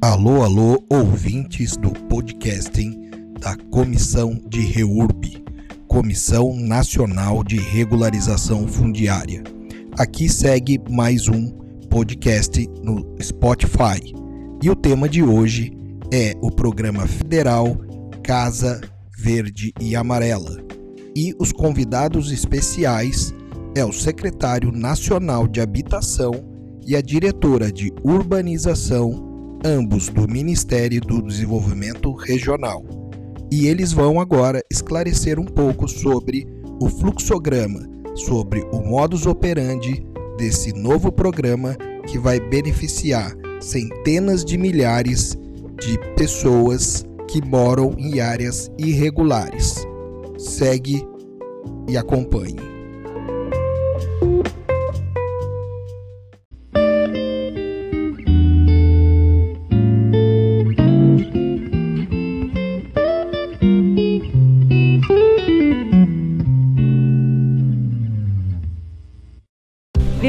Alô, alô, ouvintes do podcasting da Comissão de REURB, Comissão Nacional de Regularização Fundiária. Aqui segue mais um podcast no Spotify. E o tema de hoje é o programa federal Casa Verde e Amarela. E os convidados especiais é o secretário nacional de Habitação e a diretora de Urbanização ambos do Ministério do Desenvolvimento Regional. E eles vão agora esclarecer um pouco sobre o fluxograma, sobre o modus operandi desse novo programa que vai beneficiar centenas de milhares de pessoas que moram em áreas irregulares. Segue e acompanhe.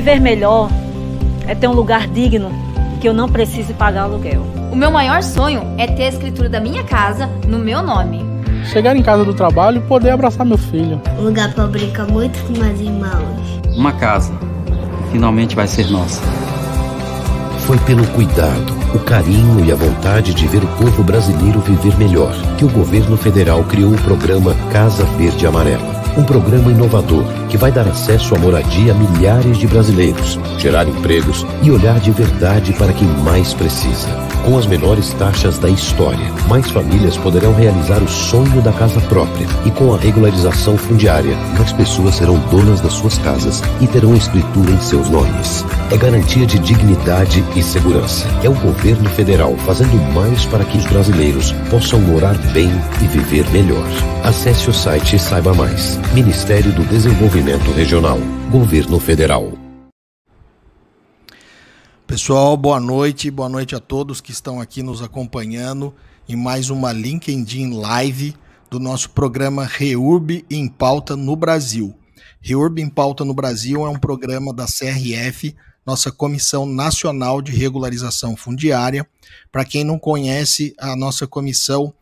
Viver melhor é ter um lugar digno que eu não precise pagar aluguel. O meu maior sonho é ter a escritura da minha casa no meu nome. Chegar em casa do trabalho e poder abraçar meu filho. Um lugar para brincar muito com meus irmãos. Uma casa finalmente vai ser nossa. Foi pelo cuidado, o carinho e a vontade de ver o povo brasileiro viver melhor que o governo federal criou o programa Casa Verde Amarela um programa inovador que vai dar acesso à moradia a milhares de brasileiros, gerar empregos e olhar de verdade para quem mais precisa. Com as menores taxas da história, mais famílias poderão realizar o sonho da casa própria e com a regularização fundiária, mais pessoas serão donas das suas casas e terão escritura em seus nomes. É garantia de dignidade e segurança. É o governo federal fazendo mais para que os brasileiros possam morar bem e viver melhor. Acesse o site e saiba mais. Ministério do Desenvolvimento Regional. Governo Federal. Pessoal, boa noite. Boa noite a todos que estão aqui nos acompanhando em mais uma LinkedIn Live do nosso programa REURB em Pauta no Brasil. REURB em Pauta no Brasil é um programa da CRF, nossa Comissão Nacional de Regularização Fundiária. Para quem não conhece, a nossa comissão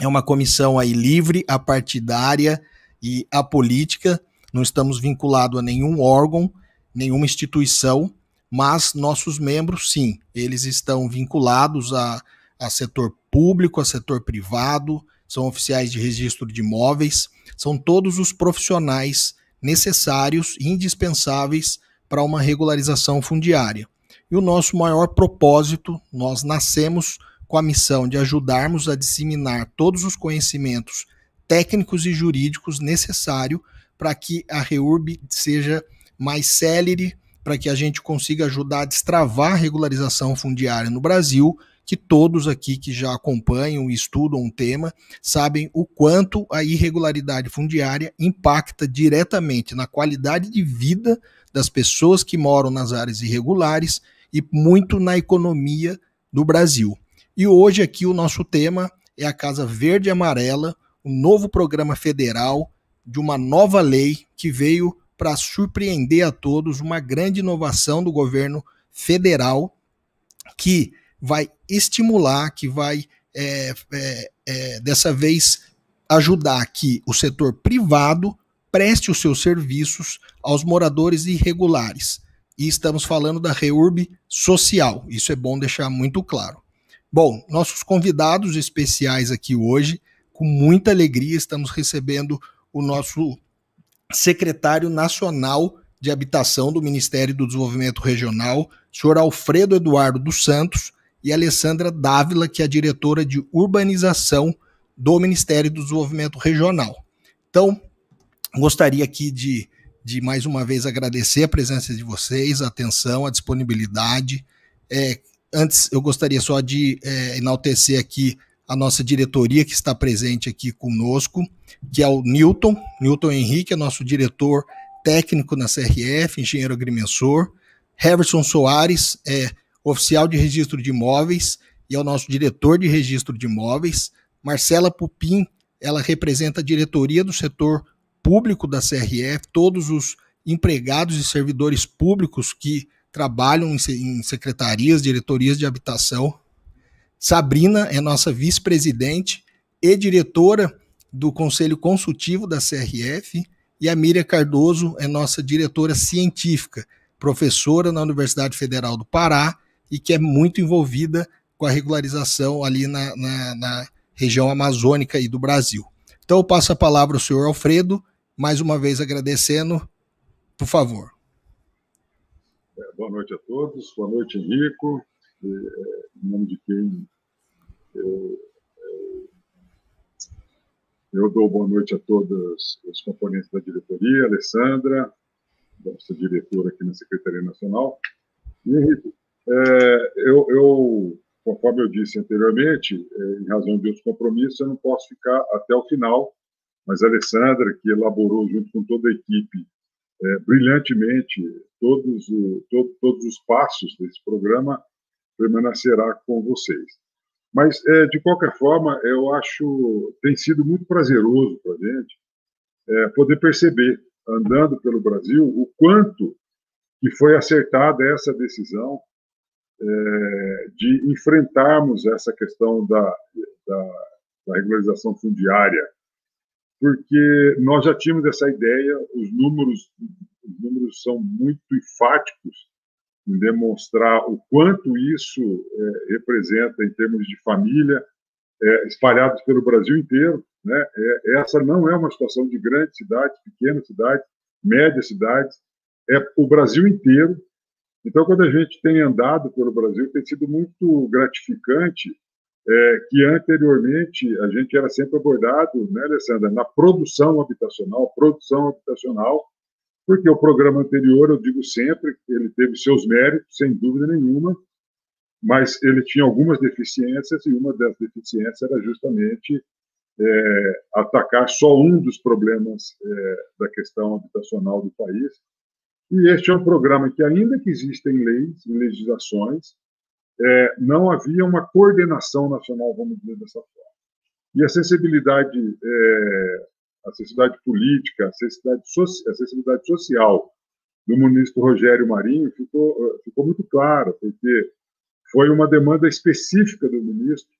é uma comissão aí livre, apartidária e apolítica, não estamos vinculados a nenhum órgão, nenhuma instituição, mas nossos membros, sim, eles estão vinculados a, a setor público, a setor privado, são oficiais de registro de imóveis, são todos os profissionais necessários e indispensáveis para uma regularização fundiária. E o nosso maior propósito, nós nascemos com a missão de ajudarmos a disseminar todos os conhecimentos técnicos e jurídicos necessários para que a REURB seja mais célere, para que a gente consiga ajudar a destravar a regularização fundiária no Brasil, que todos aqui que já acompanham e estudam um tema sabem o quanto a irregularidade fundiária impacta diretamente na qualidade de vida das pessoas que moram nas áreas irregulares e muito na economia do Brasil. E hoje aqui o nosso tema é a Casa Verde e Amarela, um novo programa federal de uma nova lei que veio para surpreender a todos, uma grande inovação do governo federal que vai estimular, que vai é, é, é, dessa vez ajudar que o setor privado preste os seus serviços aos moradores irregulares. E estamos falando da REURB social, isso é bom deixar muito claro. Bom, nossos convidados especiais aqui hoje com muita alegria, estamos recebendo o nosso secretário nacional de Habitação do Ministério do Desenvolvimento Regional, senhor Alfredo Eduardo dos Santos, e Alessandra Dávila, que é a diretora de urbanização do Ministério do Desenvolvimento Regional. Então, gostaria aqui de, de mais uma vez agradecer a presença de vocês, a atenção, a disponibilidade. É, antes, eu gostaria só de é, enaltecer aqui a nossa diretoria que está presente aqui conosco, que é o Newton, Newton Henrique, é nosso diretor técnico na CRF, engenheiro agrimensor. Heverson Soares é oficial de registro de imóveis e é o nosso diretor de registro de imóveis. Marcela Pupim, ela representa a diretoria do setor público da CRF, todos os empregados e servidores públicos que trabalham em secretarias, diretorias de habitação Sabrina é nossa vice-presidente e diretora do Conselho Consultivo da CRF. E a Miriam Cardoso é nossa diretora científica, professora na Universidade Federal do Pará e que é muito envolvida com a regularização ali na, na, na região amazônica e do Brasil. Então eu passo a palavra ao senhor Alfredo, mais uma vez agradecendo, por favor. É, boa noite a todos, boa noite, Henrico, é, em nome de quem eu, dou boa noite a todos os componentes da diretoria, Alessandra, nossa diretora aqui na Secretaria Nacional, e Henrico, é, eu, eu conforme eu disse anteriormente, é, em razão de outros compromissos, eu não posso ficar até o final, mas a Alessandra, que elaborou junto com toda a equipe é, brilhantemente todos, o, todo, todos os passos desse programa, permanecerá com vocês. Mas, é, de qualquer forma, eu acho tem sido muito prazeroso para a gente é, poder perceber, andando pelo Brasil, o quanto que foi acertada essa decisão é, de enfrentarmos essa questão da, da, da, regularização fundiária, porque nós já tínhamos essa ideia, os números, os números são muito enfáticos em demonstrar o quanto isso é, representa em termos de família, é, espalhados pelo Brasil inteiro. Né? É, essa não é uma situação de grandes cidades, pequenas cidades, médias cidades, é o Brasil inteiro então, quando a gente tem andado pelo Brasil, tem sido muito gratificante é, que anteriormente a gente era sempre abordado, né, Alessandra, na produção habitacional, produção habitacional, porque o programa anterior, eu digo sempre, ele teve seus méritos, sem dúvida nenhuma, mas ele tinha algumas deficiências, e uma das deficiências era justamente é, atacar só um dos problemas é, da questão habitacional do país, e este é um programa que, ainda que existem leis e legislações, é, não havia uma coordenação nacional, vamos dizer dessa forma. E a acessibilidade, é, acessibilidade política, acessibilidade, a acessibilidade social do ministro Rogério Marinho ficou, ficou muito clara, porque foi uma demanda específica do ministro.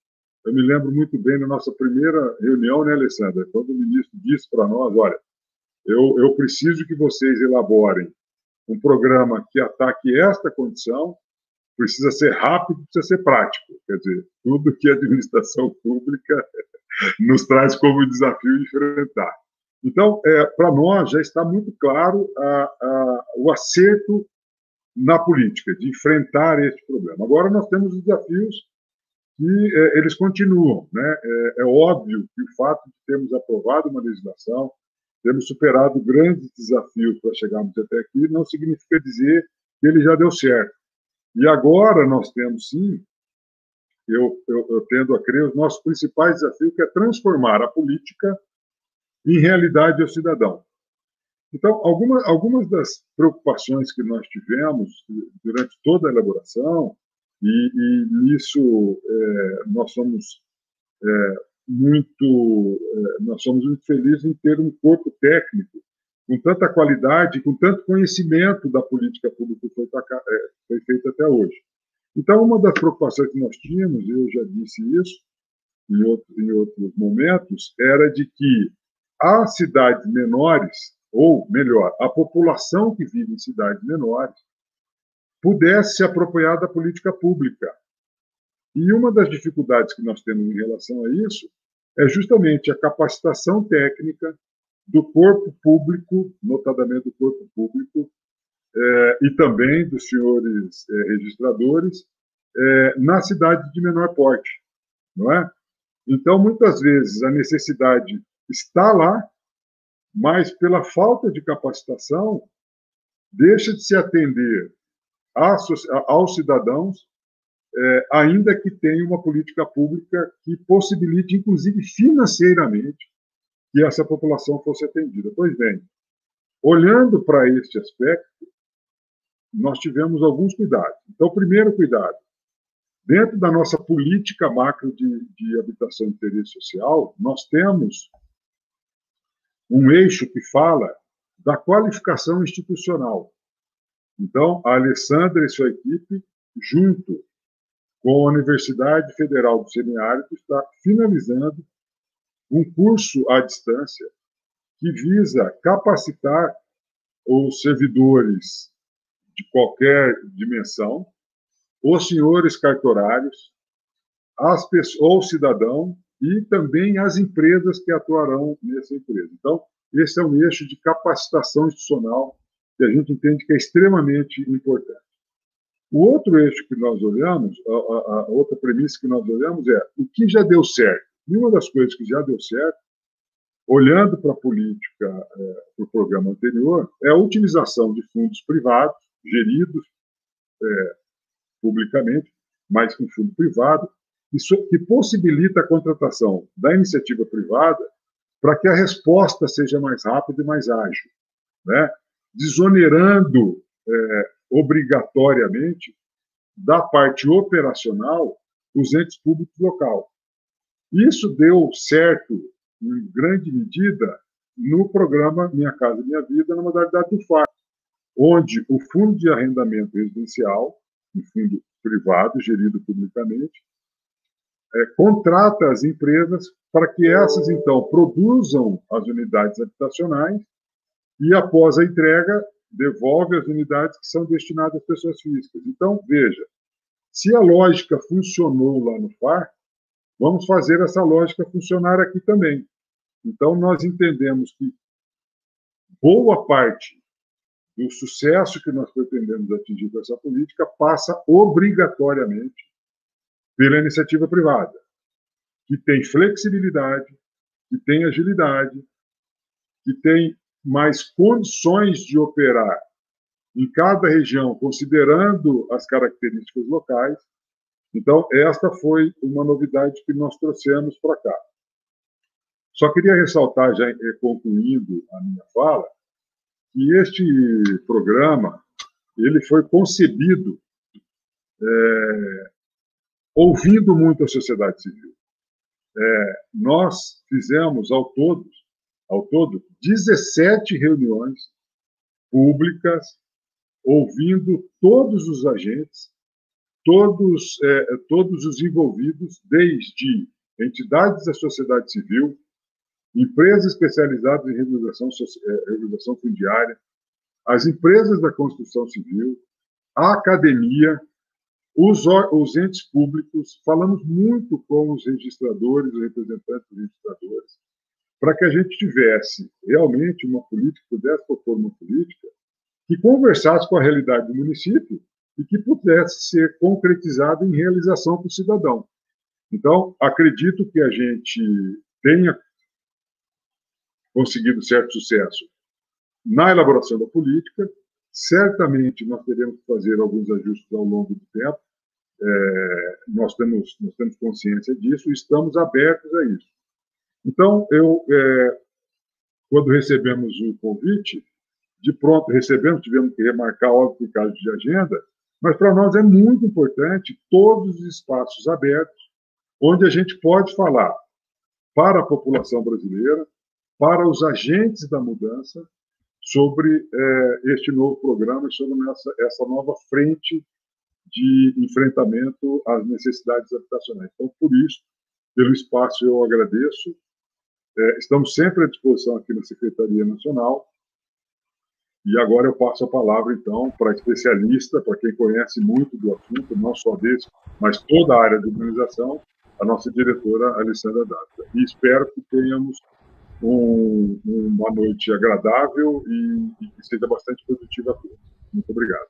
Eu me lembro muito bem na nossa primeira reunião, né, Alessandra, quando o ministro disse para nós: olha, eu, eu preciso que vocês elaborem um programa que ataque esta condição precisa ser rápido, precisa ser prático. Quer dizer, tudo que a administração pública nos traz como desafio de enfrentar. Então, é, para nós já está muito claro a, a, o acerto na política, de enfrentar este problema. Agora nós temos desafios que é, eles continuam. Né? É, é, óbvio que o fato de termos aprovado uma legislação, temos superado grandes desafios para chegarmos até aqui, não significa dizer que ele já deu certo. E agora nós temos, sim, eu, eu, eu tendo a crer, os nossos principais desafios, que é transformar a política em realidade ao cidadão. Então, alguma, algumas das preocupações que nós tivemos durante toda a elaboração, e, e nisso é, nós somos é, muito, é, nós somos muito felizes em ter um corpo técnico com tanta qualidade, com tanto conhecimento da política pública que foi, é, foi feita até hoje. Então, uma das preocupações que nós tínhamos, eu já disse isso em, outro, em outros momentos, era de que as cidades menores, ou melhor, a população que vive em cidades menores, pudesse se apropriar da política pública, e uma das dificuldades que nós temos em relação a isso é justamente a capacitação técnica do corpo público, notadamente do corpo público, é, e também dos senhores é, registradores, é, na cidade de menor porte, não é? Então, muitas vezes, a necessidade está lá, mas pela falta de capacitação, deixa de se atender aos cidadãos é, ainda que tenha uma política pública que possibilite, inclusive financeiramente, que essa população fosse atendida. Pois bem, olhando para este aspecto, nós tivemos alguns cuidados. Então, primeiro cuidado, dentro da nossa política macro de, de habitação de interesse social, nós temos um eixo que fala da qualificação institucional. Então, a Alessandra e sua equipe, junto com a Universidade Federal do Semiárido, está finalizando um curso à distância que visa capacitar os servidores de qualquer dimensão, os senhores cartorários, as pessoas, ou cidadão e também as empresas que atuarão nessa empresa. Então, esse é um eixo de capacitação institucional que a gente entende que é extremamente importante. O outro eixo que nós olhamos, a, a, a outra premissa que nós olhamos é o que já deu certo. E uma das coisas que já deu certo, olhando para a política, é, para o programa anterior, é a utilização de fundos privados, geridos é, publicamente, mas com fundo privado, isso que possibilita a contratação da iniciativa privada para que a resposta seja mais rápida e mais ágil, né? desonerando é, obrigatoriamente da parte operacional os entes públicos local. Isso deu certo, em grande medida, no programa Minha Casa Minha Vida, na modalidade do FAR, onde o Fundo de Arrendamento Residencial, um fundo privado, gerido publicamente, é, contrata as empresas para que essas, então, produzam as unidades habitacionais e, após a entrega, devolve as unidades que são destinadas às pessoas físicas. Então, veja, se a lógica funcionou lá no FAR, vamos fazer essa lógica funcionar aqui também. Então, nós entendemos que boa parte do sucesso que nós pretendemos atingir com essa política passa obrigatoriamente pela iniciativa privada, que tem flexibilidade, que tem agilidade, que tem mais condições de operar em cada região, considerando as características locais. Então, esta foi uma novidade que nós trouxemos para cá. Só queria ressaltar, já concluindo a minha fala, que este programa ele foi concebido é, ouvindo muito a sociedade civil. É, nós fizemos ao todo, ao todo 17 reuniões públicas, ouvindo todos os agentes, todos, é, todos os envolvidos, desde entidades da sociedade civil, empresas especializadas em regularização, é, regularização fundiária, as empresas da construção civil, a academia, os, os entes públicos, falamos muito com os registradores, os representantes dos registradores, para que a gente tivesse realmente uma política, pudesse propor uma política que conversasse com a realidade do município e que pudesse ser concretizada em realização para o cidadão. Então, acredito que a gente tenha conseguido certo sucesso na elaboração da política. Certamente nós teremos que fazer alguns ajustes ao longo do tempo. É, nós, temos, nós temos consciência disso estamos abertos a isso. Então, eu, é, quando recebemos o convite, de pronto recebemos, tivemos que remarcar, óbvio, por causa de agenda, mas para nós é muito importante todos os espaços abertos, onde a gente pode falar para a população brasileira, para os agentes da mudança, sobre é, este novo programa e sobre essa, essa nova frente de enfrentamento às necessidades habitacionais. Então, por isso, pelo espaço, eu agradeço. É, estamos sempre à disposição aqui na Secretaria Nacional. E agora eu passo a palavra, então, para especialista, para quem conhece muito do assunto, não só desse, mas toda a área de organização, a nossa diretora Alessandra Data. E espero que tenhamos um, uma noite agradável e, e que seja bastante produtiva a todos. Muito obrigado.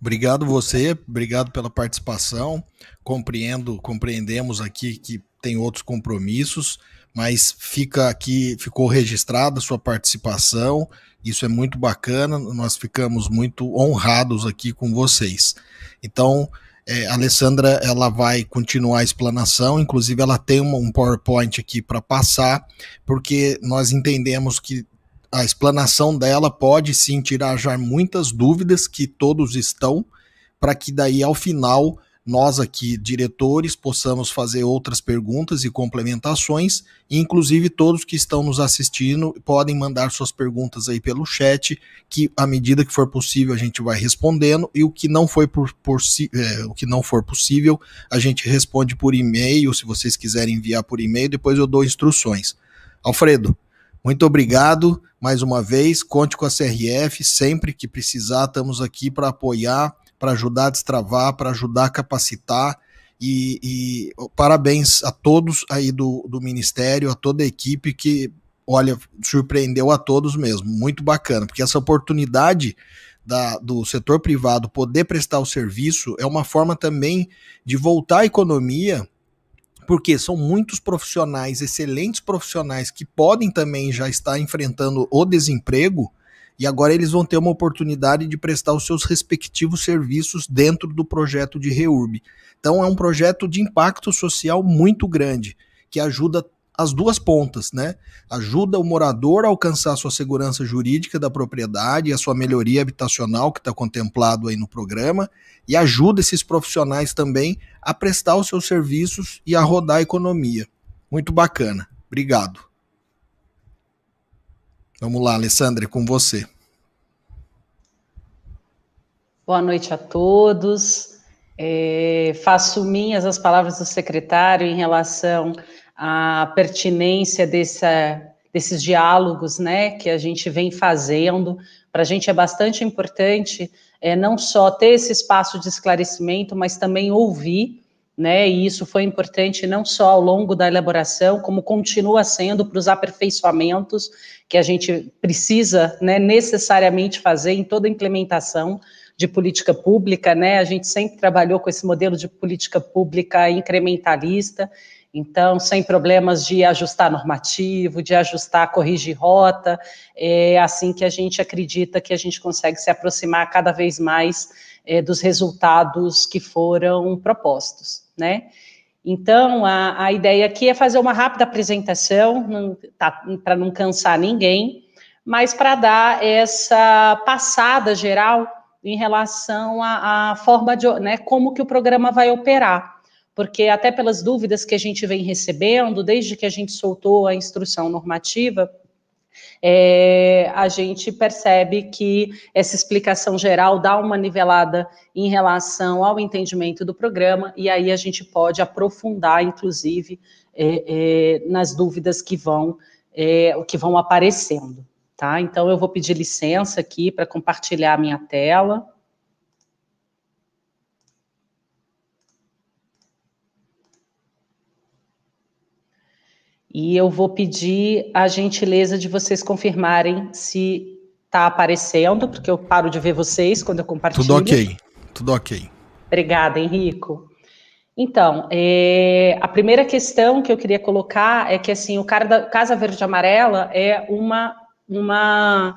Obrigado você, obrigado pela participação. Compreendo, compreendemos aqui que tem outros compromissos, mas fica aqui, ficou registrada a sua participação. Isso é muito bacana. Nós ficamos muito honrados aqui com vocês. Então, é, a Alessandra ela vai continuar a explanação, inclusive ela tem um, PowerPoint aqui para passar, porque nós entendemos que a explanação dela pode sim tirar já muitas dúvidas que todos estão, para que daí ao final nós aqui, diretores, possamos fazer outras perguntas e complementações, e inclusive todos que estão nos assistindo podem mandar suas perguntas aí pelo chat, que à medida que for possível a gente vai respondendo, e o que não foi por, por é, o que não for possível, a gente responde por e-mail, se vocês quiserem enviar por e-mail, depois eu dou instruções. Alfredo, muito obrigado mais uma vez. Conte com a CRF sempre que precisar, estamos aqui para apoiar para ajudar a destravar, para ajudar a capacitar. E, e, parabéns a todos aí do, do Ministério, a toda a equipe que, olha, surpreendeu a todos mesmo. Muito bacana, porque essa oportunidade da, do setor privado poder prestar o serviço é uma forma também de voltar à economia, porque são muitos profissionais, excelentes profissionais, que podem também já estar enfrentando o desemprego e agora eles vão ter uma oportunidade de prestar os seus respectivos serviços dentro do projeto de REURB. Então é um projeto de impacto social muito grande, que ajuda as duas pontas, né? Ajuda o morador a alcançar a sua segurança jurídica da propriedade, a sua melhoria habitacional que está contemplado aí no programa, e ajuda esses profissionais também a prestar os seus serviços e a rodar a economia. Muito bacana. Obrigado. Vamos lá, Alessandra, é com você. Boa noite a todos. É, faço minhas as palavras do secretário em relação à pertinência dessa, desses diálogos né, que a gente vem fazendo. Para a gente é bastante importante é, não só ter esse espaço de esclarecimento, mas também ouvir né? E isso foi importante não só ao longo da elaboração, como continua sendo para os aperfeiçoamentos que a gente precisa, né, necessariamente fazer em toda implementação de política pública, né? A gente sempre trabalhou com esse modelo de política pública incrementalista, então, sem problemas de ajustar normativo, de ajustar, corrigir rota, é assim que a gente acredita que a gente consegue se aproximar cada vez mais é, dos resultados que foram propostos né? Então, a, a ideia aqui é fazer uma rápida apresentação, tá, para não cansar ninguém, mas para dar essa passada geral em relação à, forma de, né, como que o programa vai operar. Porque até pelas dúvidas que a gente vem recebendo, desde que a gente soltou a instrução normativa, é, a gente percebe que essa explicação geral dá uma nivelada em relação ao entendimento do programa, e aí a gente pode aprofundar, inclusive, é, é, nas dúvidas que vão, é, que vão aparecendo. Tá? Então, eu vou pedir licença aqui para compartilhar a minha tela. E eu vou pedir a gentileza de vocês confirmarem se está aparecendo, porque eu paro de ver vocês quando eu compartilho. Tudo ok, tudo ok. Obrigada, Henrico. Então, é, a primeira questão que eu queria colocar é que assim o Casa Verde Amarela é uma, uma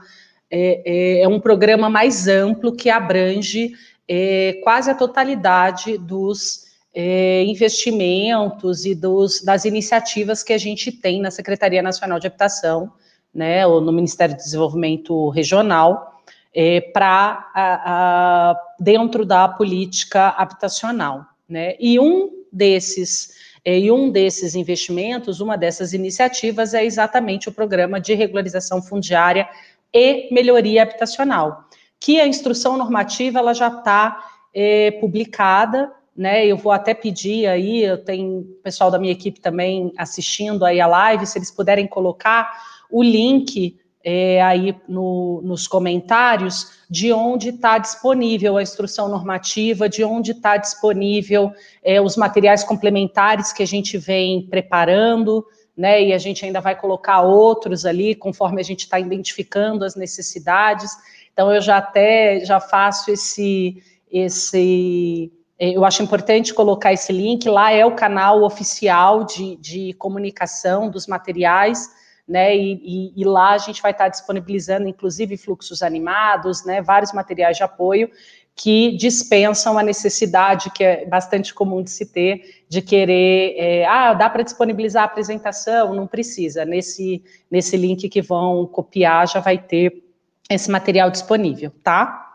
é, é, é um programa mais amplo que abrange é, quase a totalidade dos é, investimentos e dos, das iniciativas que a gente tem na Secretaria Nacional de Habitação, né, ou no Ministério do Desenvolvimento Regional, é, para dentro da política habitacional, né? E um desses é, e um desses investimentos, uma dessas iniciativas é exatamente o programa de regularização fundiária e melhoria habitacional, que a instrução normativa ela já está é, publicada né? Eu vou até pedir aí, eu tenho pessoal da minha equipe também assistindo aí a live, se eles puderem colocar o link é, aí no, nos comentários de onde está disponível a instrução normativa, de onde está disponível é, os materiais complementares que a gente vem preparando, né? E a gente ainda vai colocar outros ali, conforme a gente está identificando as necessidades. Então eu já até já faço esse esse eu acho importante colocar esse link. Lá é o canal oficial de, de comunicação dos materiais, né? E, e, e, lá a gente vai estar disponibilizando, inclusive, fluxos animados, né? Vários materiais de apoio que dispensam a necessidade, que é bastante comum de se ter, de querer, é, ah, dá para disponibilizar a apresentação? Não precisa. Nesse, nesse link que vão copiar, já vai ter esse material disponível, tá?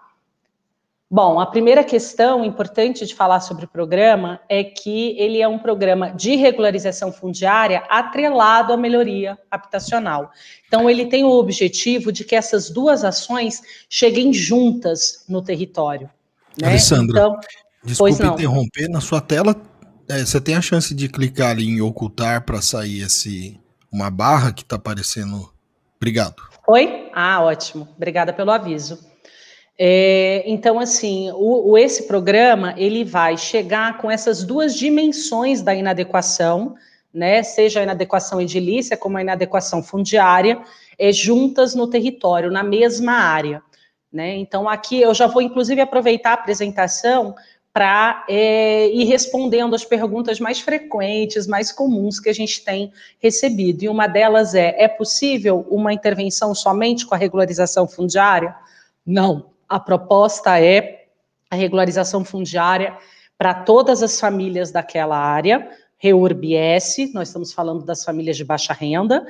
Bom, a primeira questão importante de falar sobre o programa é que ele é um programa de regularização fundiária atrelado à melhoria habitacional. Então, ele tem o objetivo de que essas duas ações cheguem juntas no território. Né? Alessandra, então, desculpe interromper, na sua tela é, você tem a chance de clicar ali em ocultar para sair esse uma barra que está aparecendo. Obrigado. Oi? Ah, ótimo. Obrigada pelo aviso. É, então, assim, o, o, esse programa ele vai chegar com essas duas dimensões da inadequação, né? Seja a inadequação edilícia como a inadequação fundiária, é, juntas no território, na mesma área. Né? Então, aqui eu já vou, inclusive, aproveitar a apresentação para é, ir respondendo as perguntas mais frequentes, mais comuns que a gente tem recebido. E uma delas é: é possível uma intervenção somente com a regularização fundiária? Não a proposta é a regularização fundiária para todas as famílias daquela área, REURB-S, nós estamos falando das famílias de baixa renda,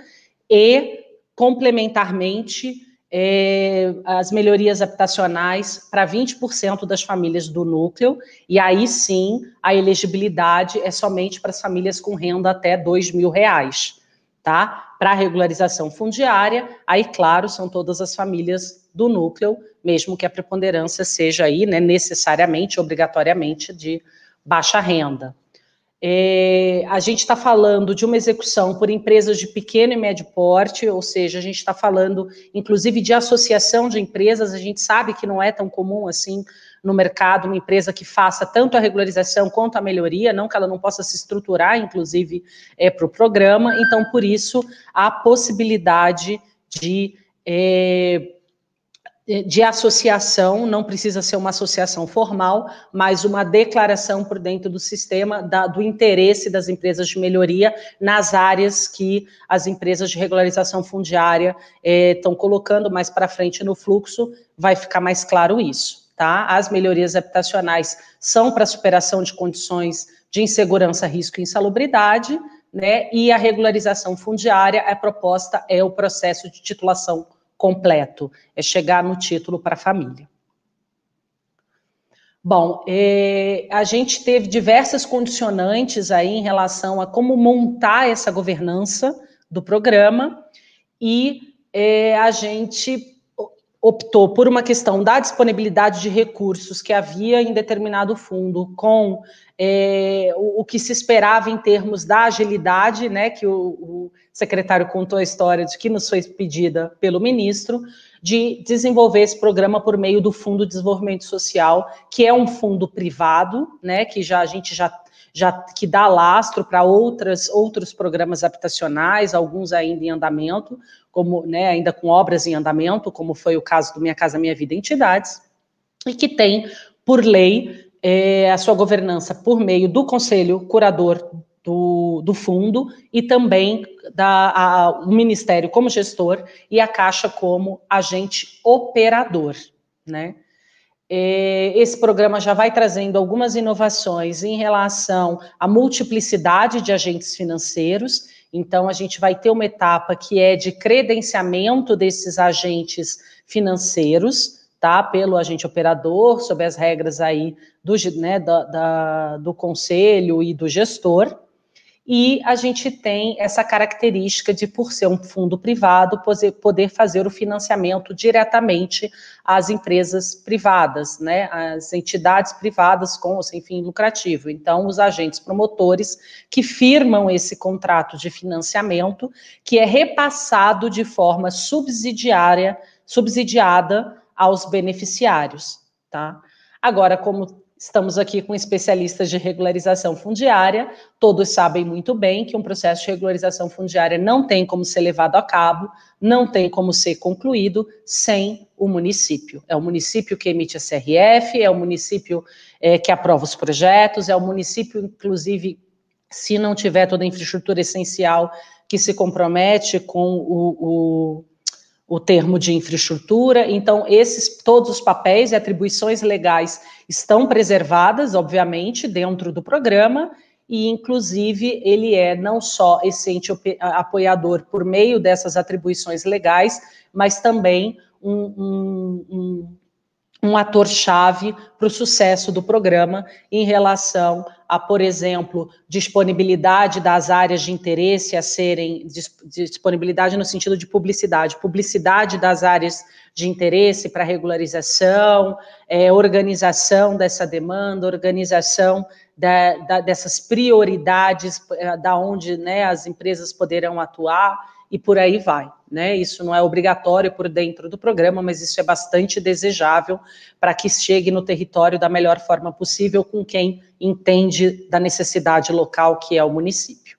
e, complementarmente, é, as melhorias habitacionais para 20% das famílias do núcleo, e aí sim a elegibilidade é somente para as famílias com renda até R$ mil reais, tá? Para regularização fundiária, aí, claro, são todas as famílias do núcleo, mesmo que a preponderância seja aí, né, necessariamente, obrigatoriamente, de baixa renda. É, a gente está falando de uma execução por empresas de pequeno e médio porte, ou seja, a gente está falando, inclusive, de associação de empresas. A gente sabe que não é tão comum assim no mercado uma empresa que faça tanto a regularização quanto a melhoria, não que ela não possa se estruturar, inclusive, é, para o programa. Então, por isso, a possibilidade de é, de associação, não precisa ser uma associação formal, mas uma declaração por dentro do sistema da, do interesse das empresas de melhoria nas áreas que as empresas de regularização fundiária estão eh, colocando mais para frente no fluxo, vai ficar mais claro isso. Tá? As melhorias habitacionais são para superação de condições de insegurança, risco e insalubridade, né? e a regularização fundiária, a proposta é o processo de titulação completo, é chegar no título para a família. Bom, é, a gente teve diversas condicionantes aí em relação a como montar essa governança do programa e é, a gente optou por uma questão da disponibilidade de recursos que havia em determinado fundo com é, o, o, que se esperava em termos da agilidade, né, que o, o, secretário contou a história de que nos foi pedida pelo ministro, de desenvolver esse programa por meio do Fundo de Desenvolvimento Social, que é um fundo privado, né, que já a gente já já que dá lastro para outras outros programas habitacionais, alguns ainda em andamento, como né, ainda com obras em andamento, como foi o caso do Minha Casa Minha Vida Entidades, e que tem por lei é, a sua governança por meio do conselho curador do, do fundo e também da, a, o Ministério como gestor e a Caixa como agente operador, né? É, esse programa já vai trazendo algumas inovações em relação à multiplicidade de agentes financeiros. Então, a gente vai ter uma etapa que é de credenciamento desses agentes financeiros, tá? Pelo agente operador, sob as regras aí do, né, da, da, do conselho e do gestor. E a gente tem essa característica de, por ser um fundo privado, poder fazer o financiamento diretamente às empresas privadas, né, às entidades privadas com ou sem fim lucrativo. Então, os agentes promotores que firmam esse contrato de financiamento, que é repassado de forma subsidiária, subsidiada aos beneficiários, tá? Agora, como estamos aqui com especialistas de regularização fundiária, todos sabem muito bem que um processo de regularização fundiária não tem como ser levado a cabo, não tem como ser concluído sem o município. É o município que emite a CRF, é o município é, que aprova os projetos, é o município, inclusive, se não tiver toda a infraestrutura essencial, que se compromete com o, o o termo de infraestrutura. Então, esses todos os papéis e atribuições legais estão preservadas, obviamente, dentro do programa, e inclusive ele é não só esse apoiador por meio dessas atribuições legais, mas também um, um, um, um ator-chave para o sucesso do programa em relação a, por exemplo, disponibilidade das áreas de interesse a serem disponibilidade no sentido de publicidade, publicidade das áreas de interesse para regularização, é, organização dessa demanda, organização da, da, dessas prioridades é, da onde né, as empresas poderão atuar e por aí vai. Né? Isso não é obrigatório por dentro do programa, mas isso é bastante desejável para que chegue no território da melhor forma possível com quem entende da necessidade local que é o município.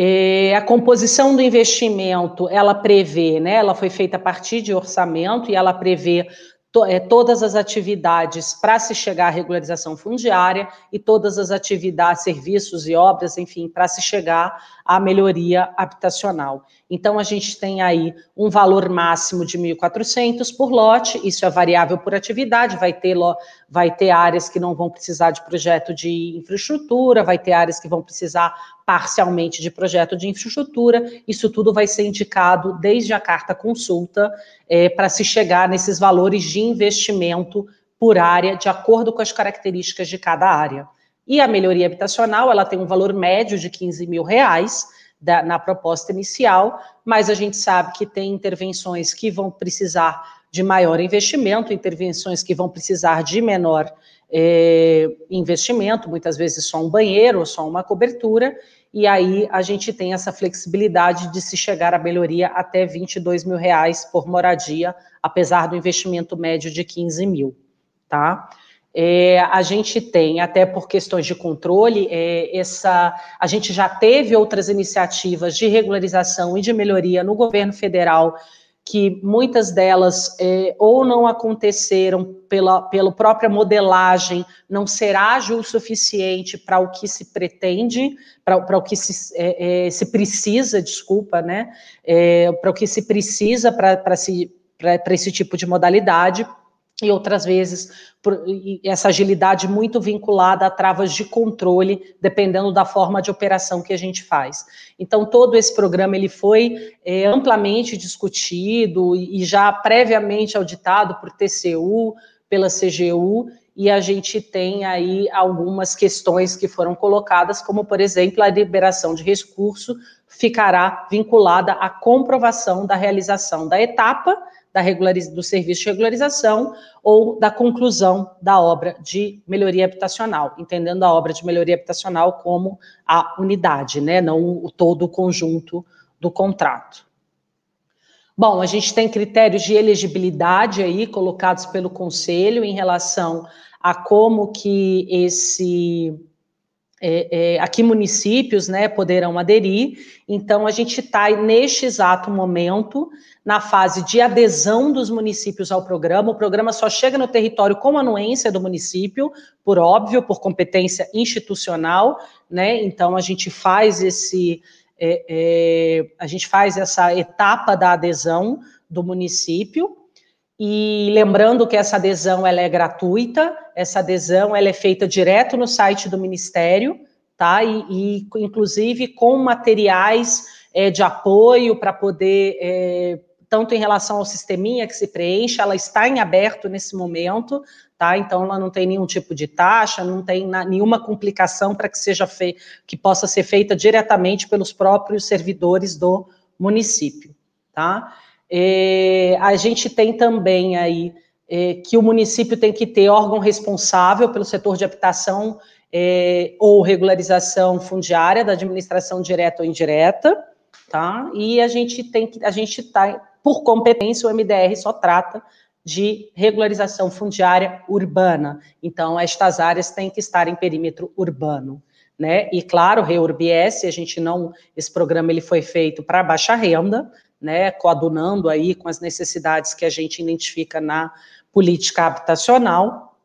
E a composição do investimento, ela prevê, né, ela foi feita a partir de orçamento e ela prevê to, é, todas as atividades para se chegar à regularização fundiária e todas as atividades, serviços e obras, enfim, para se chegar à melhoria habitacional. Então, a gente tem aí um valor máximo de 1.400 por lote, isso é variável por atividade, vai ter, vai ter áreas que não vão precisar de projeto de infraestrutura, vai ter áreas que vão precisar parcialmente de projeto de infraestrutura, isso tudo vai ser indicado desde a carta consulta é, para se chegar nesses valores de investimento por área, de acordo com as características de cada área. E a melhoria habitacional, ela tem um valor médio de 15 mil reais, da, na proposta inicial, mas a gente sabe que tem intervenções que vão precisar de maior investimento, intervenções que vão precisar de menor é, investimento, muitas vezes só um banheiro, só uma cobertura, e aí a gente tem essa flexibilidade de se chegar à melhoria até 22 mil reais por moradia, apesar do investimento médio de 15 mil, tá? É, a gente tem, até por questões de controle, é, essa, a gente já teve outras iniciativas de regularização e de melhoria no governo federal, que muitas delas é, ou não aconteceram pela, pela própria modelagem, não ser ágil o suficiente para o que se pretende, para o que se, é, é, se precisa, desculpa, né? É, para o que se precisa para esse tipo de modalidade e outras vezes por, e essa agilidade muito vinculada a travas de controle, dependendo da forma de operação que a gente faz. Então, todo esse programa ele foi é, amplamente discutido e, e já previamente auditado por TCU, pela CGU, e a gente tem aí algumas questões que foram colocadas, como, por exemplo, a liberação de recurso ficará vinculada à comprovação da realização da etapa da regulariz... do serviço de regularização ou da conclusão da obra de melhoria habitacional, entendendo a obra de melhoria habitacional como a unidade, né, não o todo o conjunto do contrato. Bom, a gente tem critérios de elegibilidade aí colocados pelo conselho em relação a como que esse é, é, aqui municípios né, poderão aderir. Então, a gente está neste exato momento na fase de adesão dos municípios ao programa. O programa só chega no território com anuência do município, por óbvio, por competência institucional, né? Então, a gente faz esse. É, é a gente faz essa etapa da adesão do município, e lembrando que essa adesão ela é gratuita, essa adesão ela é feita direto no site do Ministério, tá? E, e inclusive com materiais é, de apoio para poder, é, tanto em relação ao sisteminha que se preenche, ela está em aberto nesse momento, tá? Então ela não tem nenhum tipo de taxa, não tem na, nenhuma complicação para que seja feita, que possa ser feita diretamente pelos próprios servidores do município, tá? É, a gente tem também aí é, que o município tem que ter órgão responsável pelo setor de habitação é, ou regularização fundiária da administração direta ou indireta, tá? E a gente tem que, a gente tá, por competência, o MDR só trata de regularização fundiária urbana. Então, estas áreas têm que estar em perímetro urbano. Né? E claro, REURBS, a gente não, esse programa ele foi feito para baixa renda, né, coadunando aí com as necessidades que a gente identifica na política habitacional,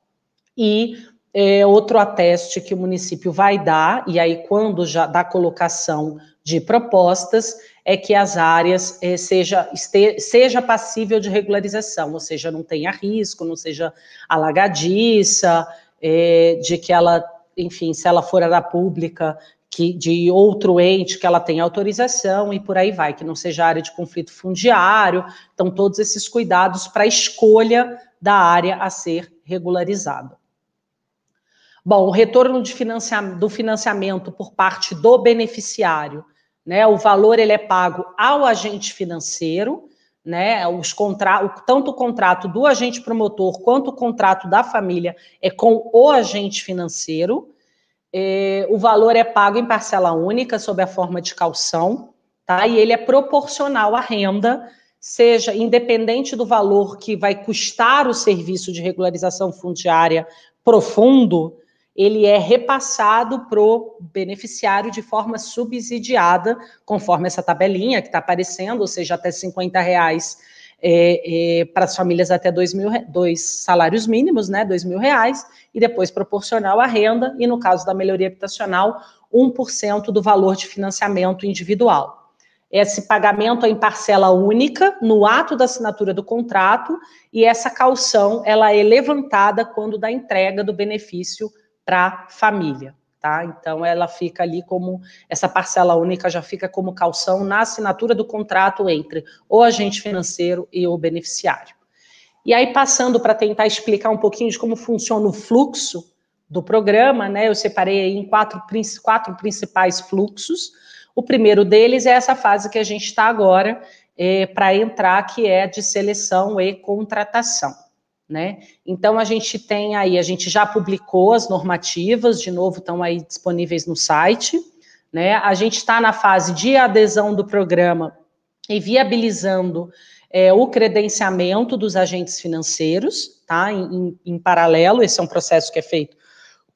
e é, outro ateste que o município vai dar, e aí quando já dá colocação de propostas, é que as áreas é, seja, este, seja passível de regularização, ou seja, não tenha risco, não seja alagadiça, é, de que ela, enfim, se ela for da pública, que, de outro ente que ela tem autorização e por aí vai, que não seja área de conflito fundiário. Então, todos esses cuidados para a escolha da área a ser regularizada. Bom, o retorno do financiamento por parte do beneficiário, né? O valor ele é pago ao agente financeiro, né? Os contra... Tanto o contrato do agente promotor quanto o contrato da família é com o agente financeiro. É, o valor é pago em parcela única, sob a forma de calção, tá? E ele é proporcional à renda, seja independente do valor que vai custar o serviço de regularização fundiária profundo, ele é repassado para o beneficiário de forma subsidiada, conforme essa tabelinha que está aparecendo, ou seja, até 50 reais é, é, para as famílias até dois, mil, dois salários mínimos, né, dois mil reais, e depois proporcional à renda, e no caso da melhoria habitacional, 1% do valor de financiamento individual. Esse pagamento é em parcela única, no ato da assinatura do contrato, e essa calção, ela é levantada quando da entrega do benefício para a família tá? Então ela fica ali como essa parcela única já fica como calção na assinatura do contrato entre o agente financeiro e o beneficiário. E aí passando para tentar explicar um pouquinho de como funciona o fluxo do programa, né? Eu separei em quatro, quatro principais fluxos. O primeiro deles é essa fase que a gente está agora é, para entrar, que é de seleção e contratação. Né? Então a gente tem aí, a gente já publicou as normativas, de novo estão aí disponíveis no site, né? A gente está na fase de adesão do programa e viabilizando é, o credenciamento dos agentes financeiros, tá? Em, em, em, paralelo, esse é um processo que é feito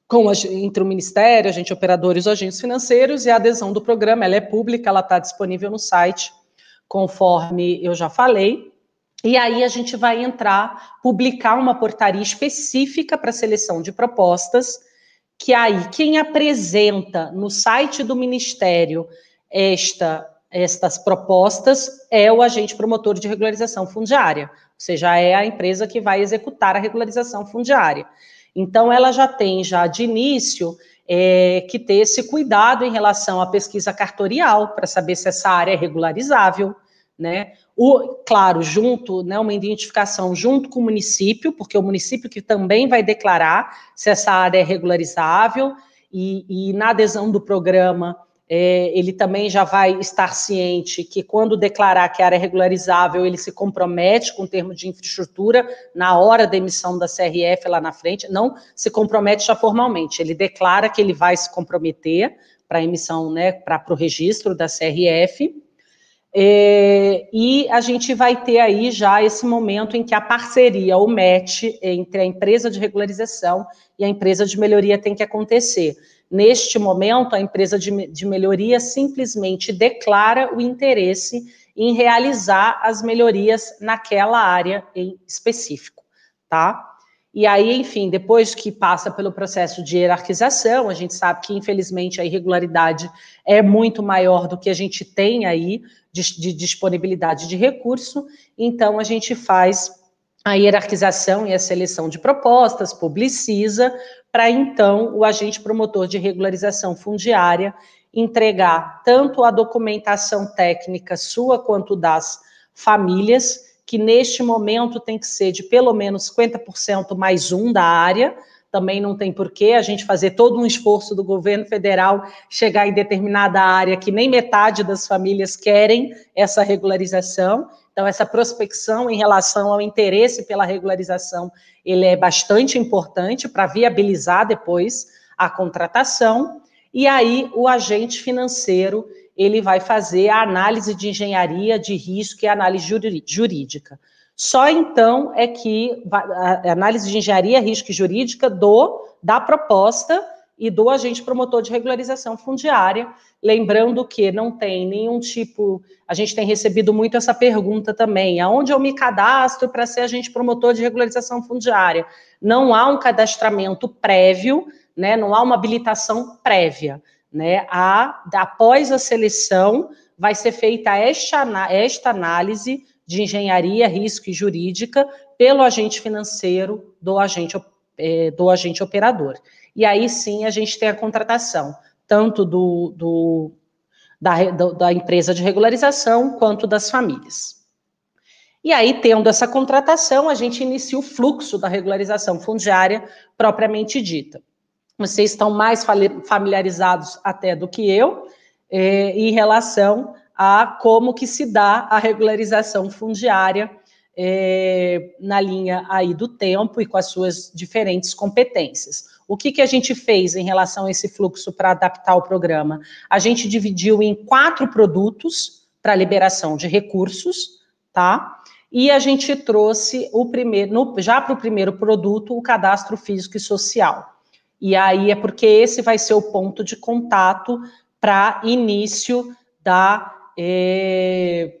com a, entre o Ministério, agente operador e agentes financeiros, e a adesão do programa, ela é pública, ela está disponível no site, conforme eu já falei. E aí a gente vai entrar, publicar uma portaria específica para seleção de propostas, que aí quem apresenta no site do Ministério esta, estas propostas é o agente promotor de regularização fundiária, ou seja, é a empresa que vai executar a regularização fundiária. Então, ela já tem, já de início, é, que ter esse cuidado em relação à pesquisa cartorial, para saber se essa área é regularizável, né? O, claro, junto, né, uma identificação junto com o município, porque o município que também vai declarar se essa área é regularizável, e, e na adesão do programa, é, ele também já vai estar ciente que quando declarar que a área é regularizável, ele se compromete com o termo de infraestrutura na hora da emissão da CRF lá na frente, não se compromete já formalmente, ele declara que ele vai se comprometer para a emissão, né, para o registro da CRF, é, e a gente vai ter aí já esse momento em que a parceria, o match entre a empresa de regularização e a empresa de melhoria tem que acontecer. Neste momento, a empresa de, de melhoria simplesmente declara o interesse em realizar as melhorias naquela área em específico, tá? E aí, enfim, depois que passa pelo processo de hierarquização, a gente sabe que, infelizmente, a irregularidade é muito maior do que a gente tem aí de, de disponibilidade de recurso, então a gente faz a hierarquização e a seleção de propostas, publiciza, para então o agente promotor de regularização fundiária entregar tanto a documentação técnica sua quanto das famílias, que neste momento tem que ser de pelo menos 50% mais um da área, também não tem porquê a gente fazer todo um esforço do governo federal chegar em determinada área que nem metade das famílias querem essa regularização. Então, essa prospecção em relação ao interesse pela regularização, ele é bastante importante para viabilizar depois a contratação. E aí, o agente financeiro, ele vai fazer a análise de engenharia de risco e análise jurídica. Só então é que a análise de engenharia, risco e jurídica do da proposta e do agente promotor de regularização fundiária, lembrando que não tem nenhum tipo, a gente tem recebido muito essa pergunta também, aonde eu me cadastro para ser agente promotor de regularização fundiária? Não há um cadastramento prévio, né, não há uma habilitação prévia, né, a, após a seleção vai ser feita esta, esta análise de engenharia, risco e jurídica pelo agente financeiro do agente, é, do agente operador. E aí sim a gente tem a contratação, tanto do, do da, da empresa de regularização quanto das famílias. E aí, tendo essa contratação, a gente inicia o fluxo da regularização fundiária propriamente dita. Vocês estão mais familiarizados até do que eu eh, em relação a como que se dá a regularização fundiária eh, na linha aí do tempo e com as suas diferentes competências. O que, que a gente fez em relação a esse fluxo para adaptar o programa? A gente dividiu em quatro produtos para liberação de recursos, tá? E a gente trouxe o primeiro, no, já para o primeiro produto, o cadastro físico e social. E aí é porque esse vai ser o ponto de contato para início da, é,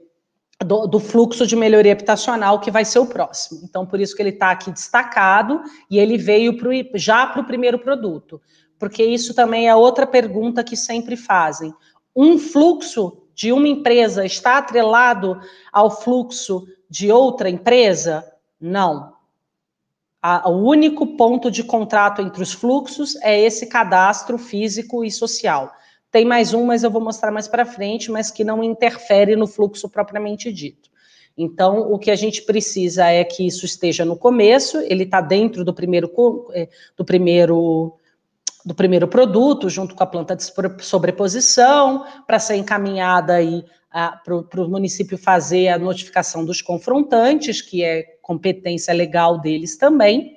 do, do, fluxo de melhoria habitacional, que vai ser o próximo. Então, por isso que ele está aqui destacado e ele veio pro, já para o primeiro produto. Porque isso também é outra pergunta que sempre fazem. Um fluxo de uma empresa está atrelado ao fluxo de outra empresa? Não. A, o único ponto de contrato entre os fluxos é esse cadastro físico e social. Tem mais um, mas eu vou mostrar mais para frente, mas que não interfere no fluxo propriamente dito. Então, o que a gente precisa é que isso esteja no começo, ele está dentro do primeiro, é, do primeiro do primeiro produto, junto com a planta de sobreposição, para ser encaminhada aí para o município fazer a notificação dos confrontantes, que é competência legal deles também.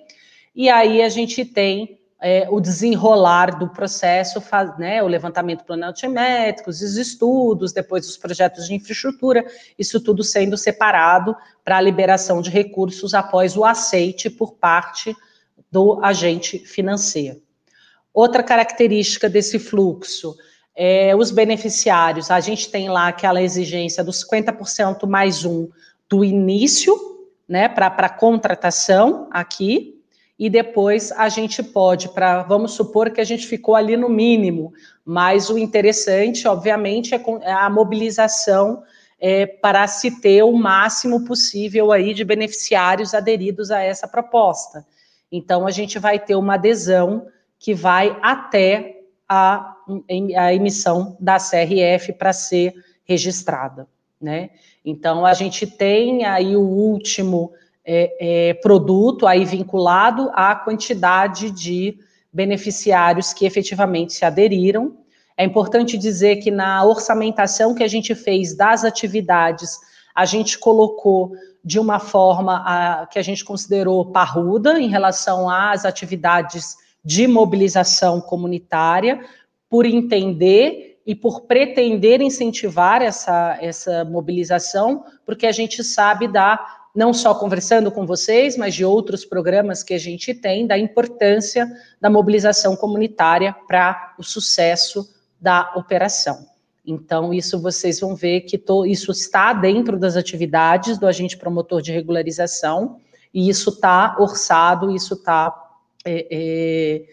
E aí a gente tem é, o desenrolar do processo, faz, né, o levantamento planotimétrico, os estudos, depois os projetos de infraestrutura, isso tudo sendo separado para a liberação de recursos após o aceite por parte do agente financeiro. Outra característica desse fluxo é, os beneficiários, a gente tem lá aquela exigência dos 50% mais um do início, né, para contratação aqui, e depois a gente pode, para vamos supor que a gente ficou ali no mínimo, mas o interessante, obviamente, é, é a mobilização é, para se ter o máximo possível aí de beneficiários aderidos a essa proposta. Então, a gente vai ter uma adesão que vai até a, a emissão da CRF para ser registrada, né? Então, a gente tem aí o último é, é, produto aí vinculado à quantidade de beneficiários que efetivamente se aderiram. É importante dizer que na orçamentação que a gente fez das atividades, a gente colocou de uma forma a, que a gente considerou parruda em relação às atividades de mobilização comunitária, por entender e por pretender incentivar essa, essa mobilização, porque a gente sabe da, não só conversando com vocês, mas de outros programas que a gente tem, da importância da mobilização comunitária para o sucesso da operação. Então, isso vocês vão ver que isso está dentro das atividades do agente promotor de regularização, e isso está orçado, isso está é, é,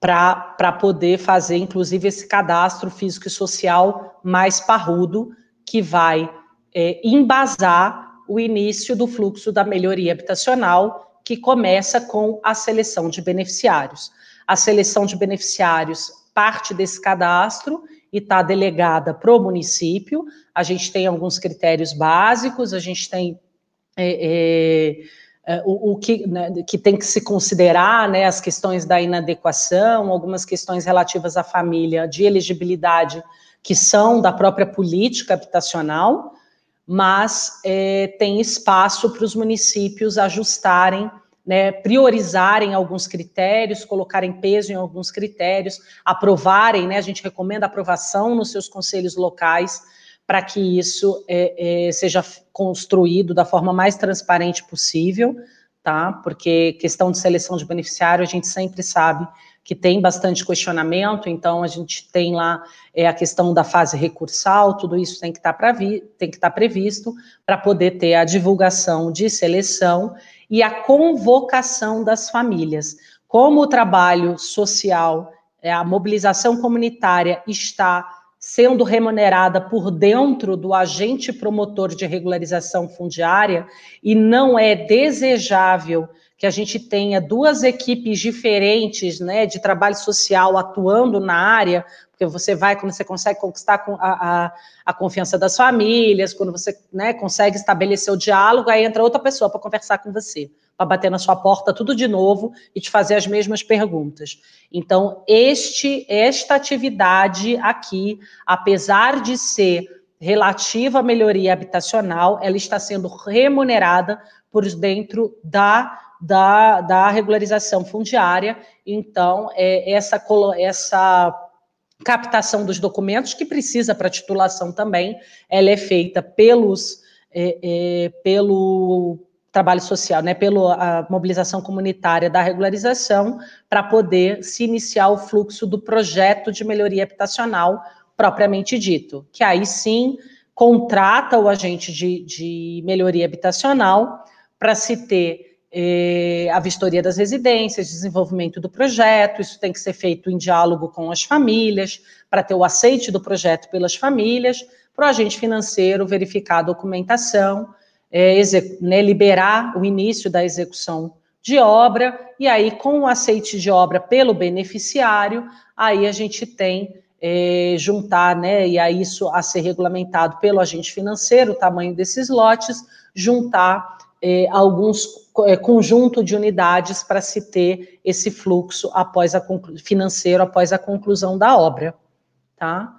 para poder fazer, inclusive, esse cadastro físico e social mais parrudo, que vai é, embasar o início do fluxo da melhoria habitacional, que começa com a seleção de beneficiários. A seleção de beneficiários parte desse cadastro e está delegada para o município. A gente tem alguns critérios básicos, a gente tem. É, é, o, o que, né, que, tem que se considerar, né, as questões da inadequação, algumas questões relativas à família de elegibilidade que são da própria política habitacional, mas é, tem espaço para os municípios ajustarem, né, priorizarem alguns critérios, colocarem peso em alguns critérios, aprovarem, né, a gente recomenda aprovação nos seus conselhos locais para que isso é, é, seja construído da forma mais transparente possível, tá? Porque questão de seleção de beneficiário, a gente sempre sabe que tem bastante questionamento, então a gente tem lá é, a questão da fase recursal, tudo isso tem que estar tá estar tá previsto para poder ter a divulgação de seleção e a convocação das famílias. Como o trabalho social, é, a mobilização comunitária está sendo remunerada por dentro do agente promotor de regularização fundiária e não é desejável que a gente tenha duas equipes diferentes, né, de trabalho social atuando na área, porque você vai quando você consegue conquistar a, a, a confiança das famílias, quando você né, consegue estabelecer o diálogo, aí entra outra pessoa para conversar com você, para bater na sua porta tudo de novo e te fazer as mesmas perguntas. Então, este, esta atividade aqui, apesar de ser relativa à melhoria habitacional, ela está sendo remunerada por dentro da da, da regularização fundiária. Então, é, essa, essa captação dos documentos, que precisa para titulação também, ela é feita pelos, é, é, pelo trabalho social, né, pela mobilização comunitária da regularização, para poder se iniciar o fluxo do projeto de melhoria habitacional propriamente dito, que aí sim contrata o agente de, de melhoria habitacional para se ter é, a vistoria das residências, desenvolvimento do projeto, isso tem que ser feito em diálogo com as famílias, para ter o aceite do projeto pelas famílias, para o agente financeiro verificar a documentação, é, né, liberar o início da execução de obra, e aí, com o aceite de obra pelo beneficiário, aí a gente tem é, juntar, né, e aí isso a ser regulamentado pelo agente financeiro, o tamanho desses lotes, juntar alguns conjunto de unidades para se ter esse fluxo após a financeiro após a conclusão da obra, tá?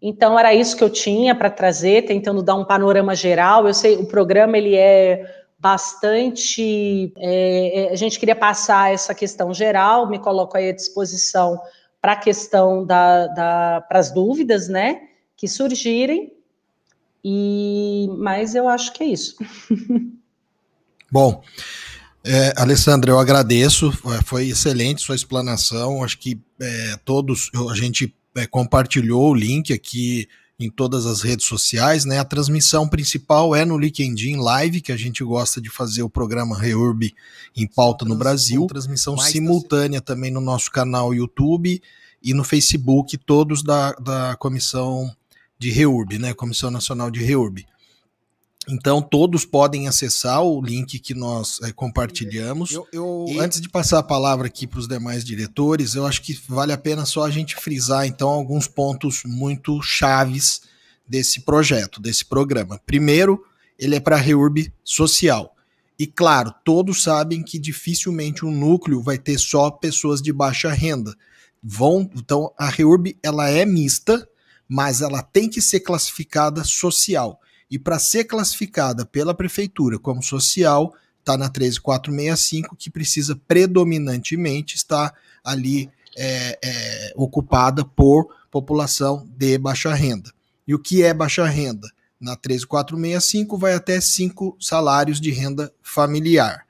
Então era isso que eu tinha para trazer, tentando dar um panorama geral. Eu sei o programa ele é bastante. É, é a gente queria passar essa questão geral, me coloco aí à disposição para a questão da, da para as dúvidas, né, que surgirem. E mas eu acho que é isso. Bom, é, Alessandra, eu agradeço, foi excelente sua explanação. Acho que é, todos, a gente é, compartilhou o link aqui em todas as redes sociais, né? A transmissão principal é no LinkedIn Live, que a gente gosta de fazer o programa Reurb em pauta no Brasil. Transmissão simultânea também no nosso canal YouTube e no Facebook, todos da, da comissão de Reurb, né? Comissão Nacional de Reurb. Então todos podem acessar o link que nós é, compartilhamos. Eu, eu e... Antes de passar a palavra aqui para os demais diretores, eu acho que vale a pena só a gente frisar então alguns pontos muito chaves desse projeto, desse programa. Primeiro, ele é para reurb social. E claro, todos sabem que dificilmente um núcleo vai ter só pessoas de baixa renda. Vão, então a reurb ela é mista, mas ela tem que ser classificada social e para ser classificada pela prefeitura como social, está na 13465, que precisa predominantemente estar ali é, é, ocupada por população de baixa renda. E o que é baixa renda? Na 13465 vai até cinco salários de renda familiar.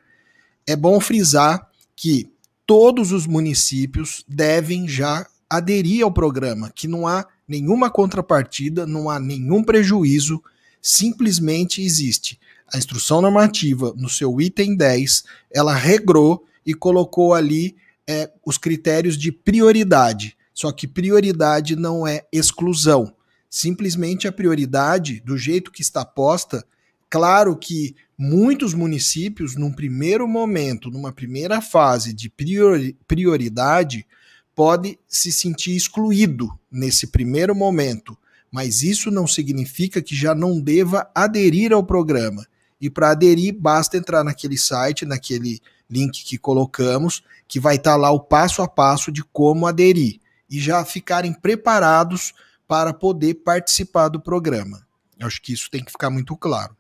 É bom frisar que todos os municípios devem já aderir ao programa, que não há nenhuma contrapartida, não há nenhum prejuízo simplesmente existe. A instrução normativa, no seu item 10, ela regrou e colocou ali é, os critérios de prioridade. Só que prioridade não é exclusão. Simplesmente a prioridade, do jeito que está posta, claro que muitos municípios, num primeiro momento, numa primeira fase de priori prioridade, pode se sentir excluído nesse primeiro momento mas isso não significa que já não deva aderir ao programa. E para aderir, basta entrar naquele site, naquele link que colocamos, que vai estar tá lá o passo a passo de como aderir e já ficarem preparados para poder participar do programa. Eu acho que isso tem que ficar muito claro.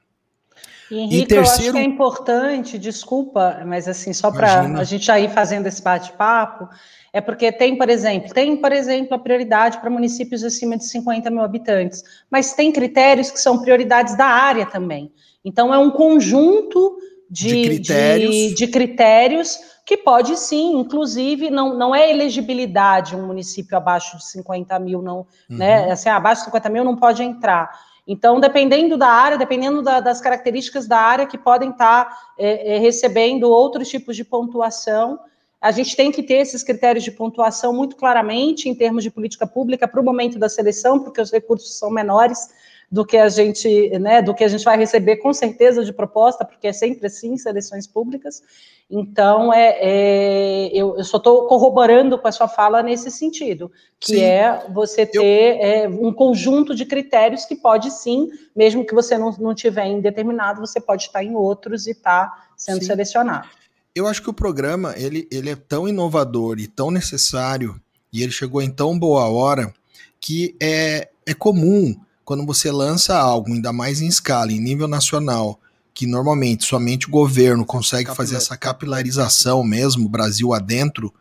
E, Henrique, e terceiro... eu acho que é importante, desculpa, mas assim, só para a gente aí fazendo esse bate-papo, é porque tem, por exemplo, tem, por exemplo, a prioridade para municípios acima de 50 mil habitantes, mas tem critérios que são prioridades da área também. Então, é um conjunto de, de, critérios. de, de critérios. que pode sim, inclusive, não, não é elegibilidade um município abaixo de 50 mil, não, uhum. né? Assim, abaixo de 50 mil não pode entrar. Então, dependendo da área, dependendo da, das características da área que podem estar é, é, recebendo outros tipos de pontuação, a gente tem que ter esses critérios de pontuação muito claramente em termos de política pública para o momento da seleção, porque os recursos são menores do que a gente, né, do que a gente vai receber com certeza de proposta, porque é sempre assim, seleções públicas. Então, é, é eu, eu, só estou corroborando com a sua fala nesse sentido, que sim. é você ter eu... é, um conjunto de critérios que pode sim, mesmo que você não, não tiver em determinado, você pode estar em outros e estar tá sendo sim. selecionado. Eu acho que o programa ele, ele é tão inovador e tão necessário, e ele chegou em tão boa hora, que é, é comum quando você lança algo, ainda mais em escala, em nível nacional, que normalmente somente o governo consegue Capilar. fazer essa capilarização mesmo, Brasil adentro,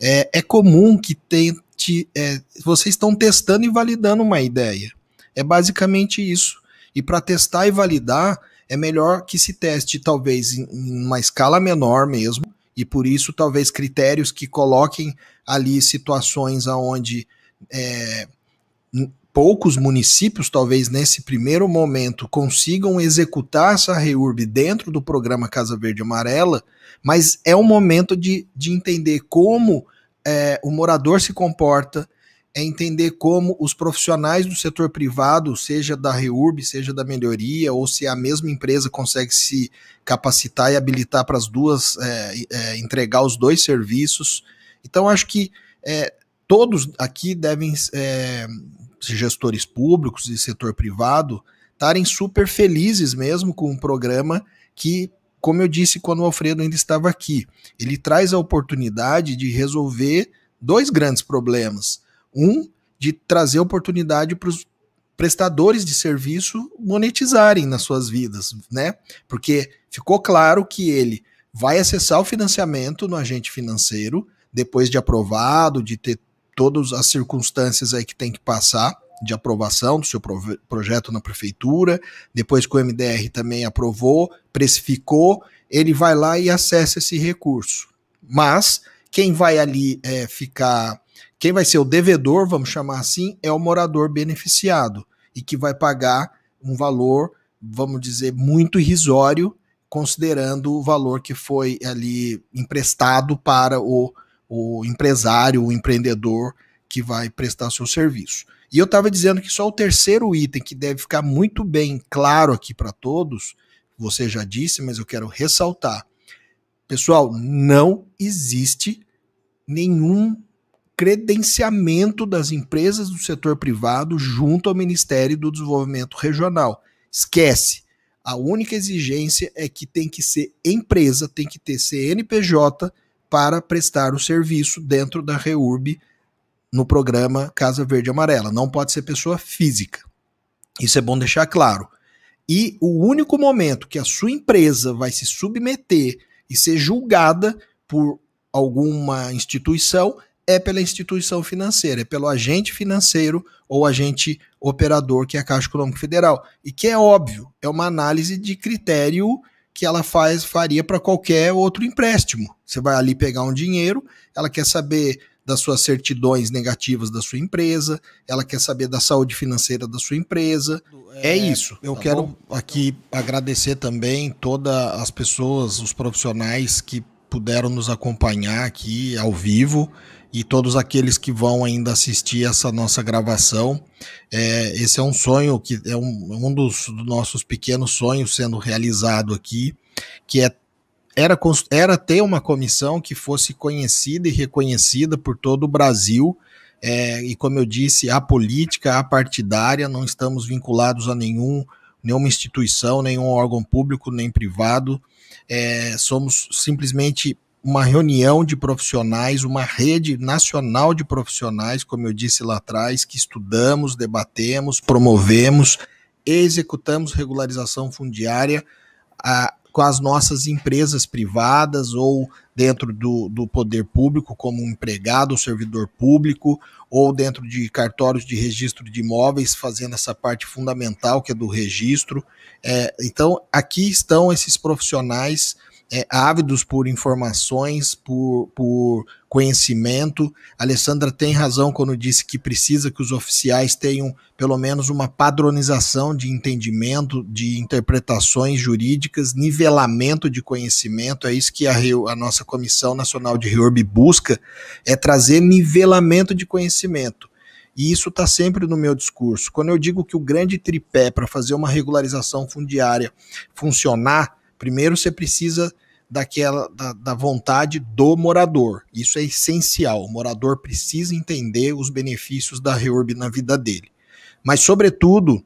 é, é comum que tente. É, vocês estão testando e validando uma ideia. É basicamente isso. E para testar e validar, é melhor que se teste talvez em, em uma escala menor mesmo, e por isso talvez critérios que coloquem ali situações aonde é, poucos municípios, talvez nesse primeiro momento, consigam executar essa REURB dentro do programa Casa Verde Amarela, mas é o momento de, de entender como é, o morador se comporta, é entender como os profissionais do setor privado, seja da REURB, seja da melhoria, ou se a mesma empresa consegue se capacitar e habilitar para as duas, é, é, entregar os dois serviços. Então, acho que é, todos aqui devem é, gestores públicos e setor privado estarem super felizes mesmo com um programa que, como eu disse quando o Alfredo ainda estava aqui, ele traz a oportunidade de resolver dois grandes problemas. Um, de trazer oportunidade para os prestadores de serviço monetizarem nas suas vidas, né? Porque ficou claro que ele vai acessar o financiamento no agente financeiro depois de aprovado, de ter todas as circunstâncias aí que tem que passar de aprovação do seu projeto na prefeitura, depois que o MDR também aprovou, precificou, ele vai lá e acessa esse recurso. Mas quem vai ali é, ficar, quem vai ser o devedor, vamos chamar assim, é o morador beneficiado e que vai pagar um valor, vamos dizer, muito irrisório, considerando o valor que foi ali emprestado para o o empresário, o empreendedor que vai prestar seu serviço. E eu estava dizendo que só o terceiro item que deve ficar muito bem claro aqui para todos, você já disse, mas eu quero ressaltar. Pessoal, não existe nenhum credenciamento das empresas do setor privado junto ao Ministério do Desenvolvimento Regional. Esquece. A única exigência é que tem que ser empresa, tem que ter CNPJ para prestar o serviço dentro da REURB no programa Casa Verde Amarela. Não pode ser pessoa física. Isso é bom deixar claro. E o único momento que a sua empresa vai se submeter e ser julgada por alguma instituição é pela instituição financeira, é pelo agente financeiro ou agente operador, que é a Caixa Econômica Federal. E que é óbvio, é uma análise de critério que ela faz faria para qualquer outro empréstimo. Você vai ali pegar um dinheiro, ela quer saber das suas certidões negativas da sua empresa, ela quer saber da saúde financeira da sua empresa. É, é isso. Eu tá quero bom? aqui agradecer também todas as pessoas, os profissionais que puderam nos acompanhar aqui ao vivo e todos aqueles que vão ainda assistir essa nossa gravação. É, esse é um sonho que é um, um dos, dos, nossos pequenos sonhos sendo realizado aqui, que é era, era ter uma comissão que fosse conhecida e reconhecida por todo o Brasil. É, e como eu disse, a política, a partidária, não estamos vinculados a nenhum, nenhuma instituição, nenhum órgão público, nem privado. É, somos simplesmente uma reunião de profissionais, uma rede nacional de profissionais, como eu disse lá atrás, que estudamos, debatemos, promovemos, executamos regularização fundiária a, com as nossas empresas privadas ou dentro do, do poder público, como um empregado servidor público, ou dentro de cartórios de registro de imóveis, fazendo essa parte fundamental que é do registro. É, então, aqui estão esses profissionais é, ávidos por informações, por, por conhecimento. A Alessandra tem razão quando disse que precisa que os oficiais tenham pelo menos uma padronização de entendimento, de interpretações jurídicas, nivelamento de conhecimento. É isso que a, a nossa Comissão Nacional de REURB busca, é trazer nivelamento de conhecimento. E isso está sempre no meu discurso. Quando eu digo que o grande tripé para fazer uma regularização fundiária funcionar, primeiro você precisa daquela da, da, vontade do morador. Isso é essencial. O morador precisa entender os benefícios da REURB na vida dele. Mas, sobretudo,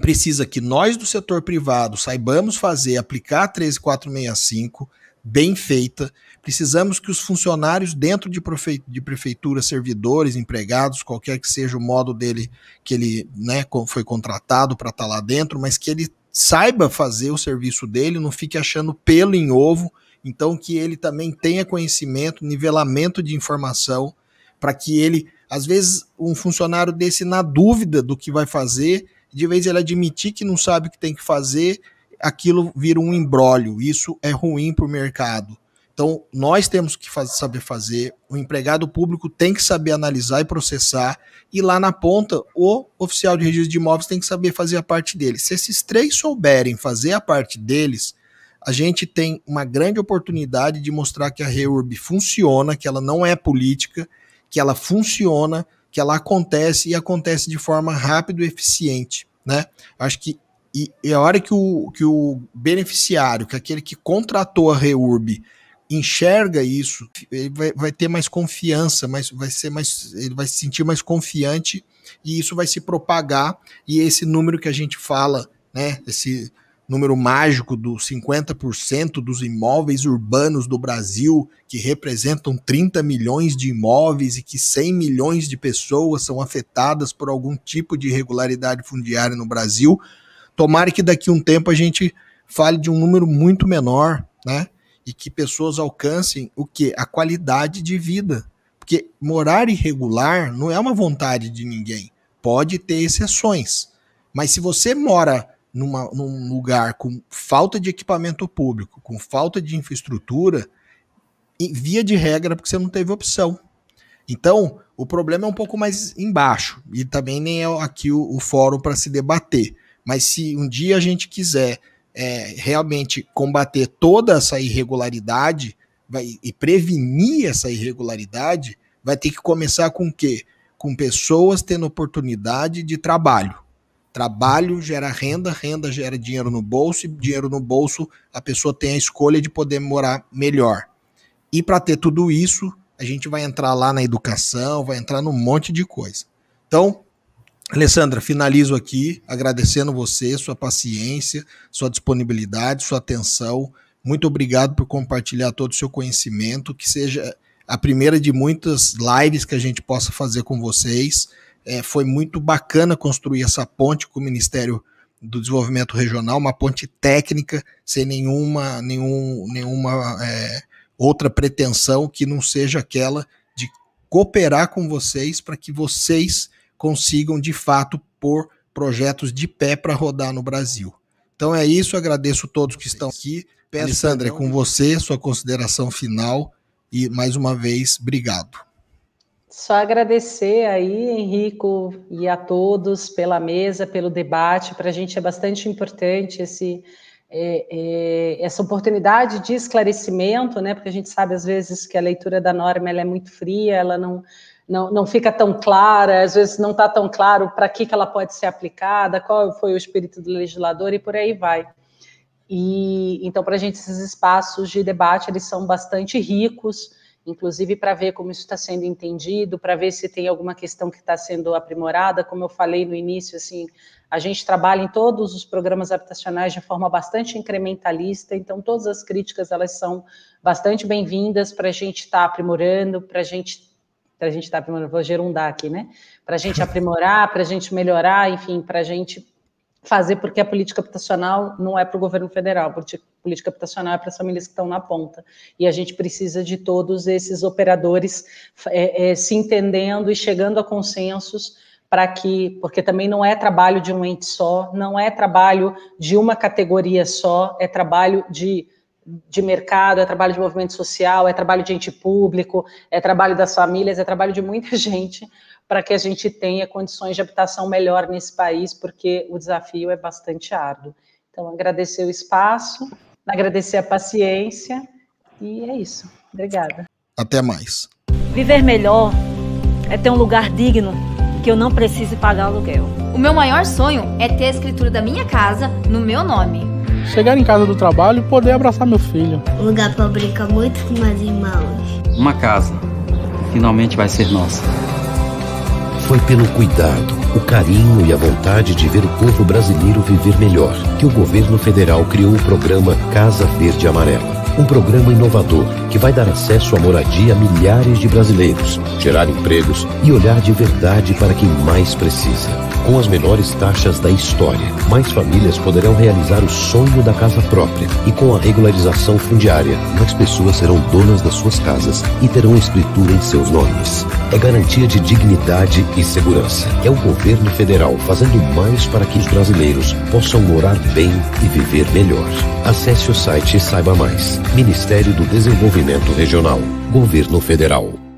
precisa que nós do setor privado saibamos fazer, aplicar a 13465 bem feita. Precisamos que os funcionários dentro de, prefe de prefeitura, servidores, empregados, qualquer que seja o modo dele que ele né, foi contratado para estar tá lá dentro, mas que ele saiba fazer o serviço dele, não fique achando pelo em ovo, então que ele também tenha conhecimento, nivelamento de informação, para que ele, às vezes, um funcionário desse na dúvida do que vai fazer, de vez ele admitir que não sabe o que tem que fazer, aquilo vira um embrólio. Isso é ruim para o mercado. Então, nós temos que fazer, saber fazer, o empregado público tem que saber analisar e processar, e lá na ponta, o oficial de registro de imóveis tem que saber fazer a parte dele. Se esses três souberem fazer a parte deles, a gente tem uma grande oportunidade de mostrar que a REURB funciona, que ela não é política, que ela funciona, que ela acontece e acontece de forma rápida e eficiente. Né? Acho que e, e, a hora que o, que o beneficiário, que aquele que contratou a REURB, enxerga isso, ele vai, vai ter mais confiança, mais, vai ser mais, ele vai se sentir mais confiante e isso vai se propagar. E esse número que a gente fala, né, esse número mágico dos 50% dos imóveis urbanos do Brasil, que representam 30 milhões de imóveis e que 100 milhões de pessoas são afetadas por algum tipo de irregularidade fundiária no Brasil. Tomara que daqui a um tempo a gente fale de um número muito menor, né? E que pessoas alcancem o que? A qualidade de vida. Porque morar irregular não é uma vontade de ninguém. Pode ter exceções. Mas se você mora numa, num lugar com falta de equipamento público, com falta de infraestrutura, via de regra, porque você não teve opção. Então, o problema é um pouco mais embaixo, e também nem é aqui o, o fórum para se debater. Mas se um dia a gente quiser é, realmente combater toda essa irregularidade vai, e prevenir essa irregularidade, vai ter que começar com o quê? Com pessoas tendo oportunidade de trabalho. Trabalho gera renda, renda gera dinheiro no bolso, e dinheiro no bolso a pessoa tem a escolha de poder morar melhor. E para ter tudo isso, a gente vai entrar lá na educação, vai entrar num monte de coisa. Então, Alessandra, finalizo aqui agradecendo você, sua paciência, sua disponibilidade, sua atenção. Muito obrigado por compartilhar todo o seu conhecimento, que seja a primeira de muitas lives que a gente possa fazer com vocês. É, foi muito bacana construir essa ponte com o Ministério do Desenvolvimento Regional, uma ponte técnica, sem nenhuma, nenhum, nenhuma é, outra pretensão que não seja aquela de cooperar com vocês para que vocês consigam de fato pôr projetos de pé para rodar no Brasil. Então é isso, agradeço a todos que estão aqui. Peço, Sandra, é com você, sua consideração final e mais uma vez, obrigado. Só agradecer aí, Henrico, e a todos pela mesa, pelo debate. Para a gente é bastante importante esse, é, é, essa oportunidade de esclarecimento, né? Porque a gente sabe às vezes que a leitura da norma ela é muito fria, ela não, não, não fica tão clara, às vezes não está tão claro para que, que ela pode ser aplicada, qual foi o espírito do legislador e por aí vai. E então, para a gente, esses espaços de debate eles são bastante ricos, inclusive para ver como isso está sendo entendido, para ver se tem alguma questão que está sendo aprimorada. Como eu falei no início, assim, a gente trabalha em todos os programas habitacionais de forma bastante incrementalista, então todas as críticas elas são bastante bem-vindas para a gente estar tá aprimorando, para a gente para a gente estar tá aprimorando, vou gerundar aqui, né? Para a gente aprimorar, para a gente melhorar, enfim, para a gente fazer, porque a política habitacional não é para o governo federal, a política habitacional é para as famílias que estão na ponta. E a gente precisa de todos esses operadores é, é, se entendendo e chegando a consensos para que, porque também não é trabalho de um ente só, não é trabalho de uma categoria só, é trabalho de de mercado, é trabalho de movimento social, é trabalho de ente público, é trabalho das famílias, é trabalho de muita gente para que a gente tenha condições de habitação melhor nesse país, porque o desafio é bastante árduo. Então, agradecer o espaço, agradecer a paciência e é isso. Obrigada. Até mais. Viver melhor é ter um lugar digno que eu não precise pagar aluguel. O meu maior sonho é ter a escritura da minha casa no meu nome. Chegar em casa do trabalho e poder abraçar meu filho. Um lugar para brincar muito com meus irmãos. Uma casa finalmente vai ser nossa. Foi pelo cuidado, o carinho e a vontade de ver o povo brasileiro viver melhor que o governo federal criou o programa Casa Verde Amarela. Um programa inovador que vai dar acesso à moradia a milhares de brasileiros, gerar empregos e olhar de verdade para quem mais precisa. Com as menores taxas da história, mais famílias poderão realizar o sonho da casa própria. E com a regularização fundiária, mais pessoas serão donas das suas casas e terão escritura em seus nomes. É garantia de dignidade e segurança. É o governo federal fazendo mais para que os brasileiros possam morar bem e viver melhor. Acesse o site e saiba mais. Ministério do Desenvolvimento Regional. Governo Federal.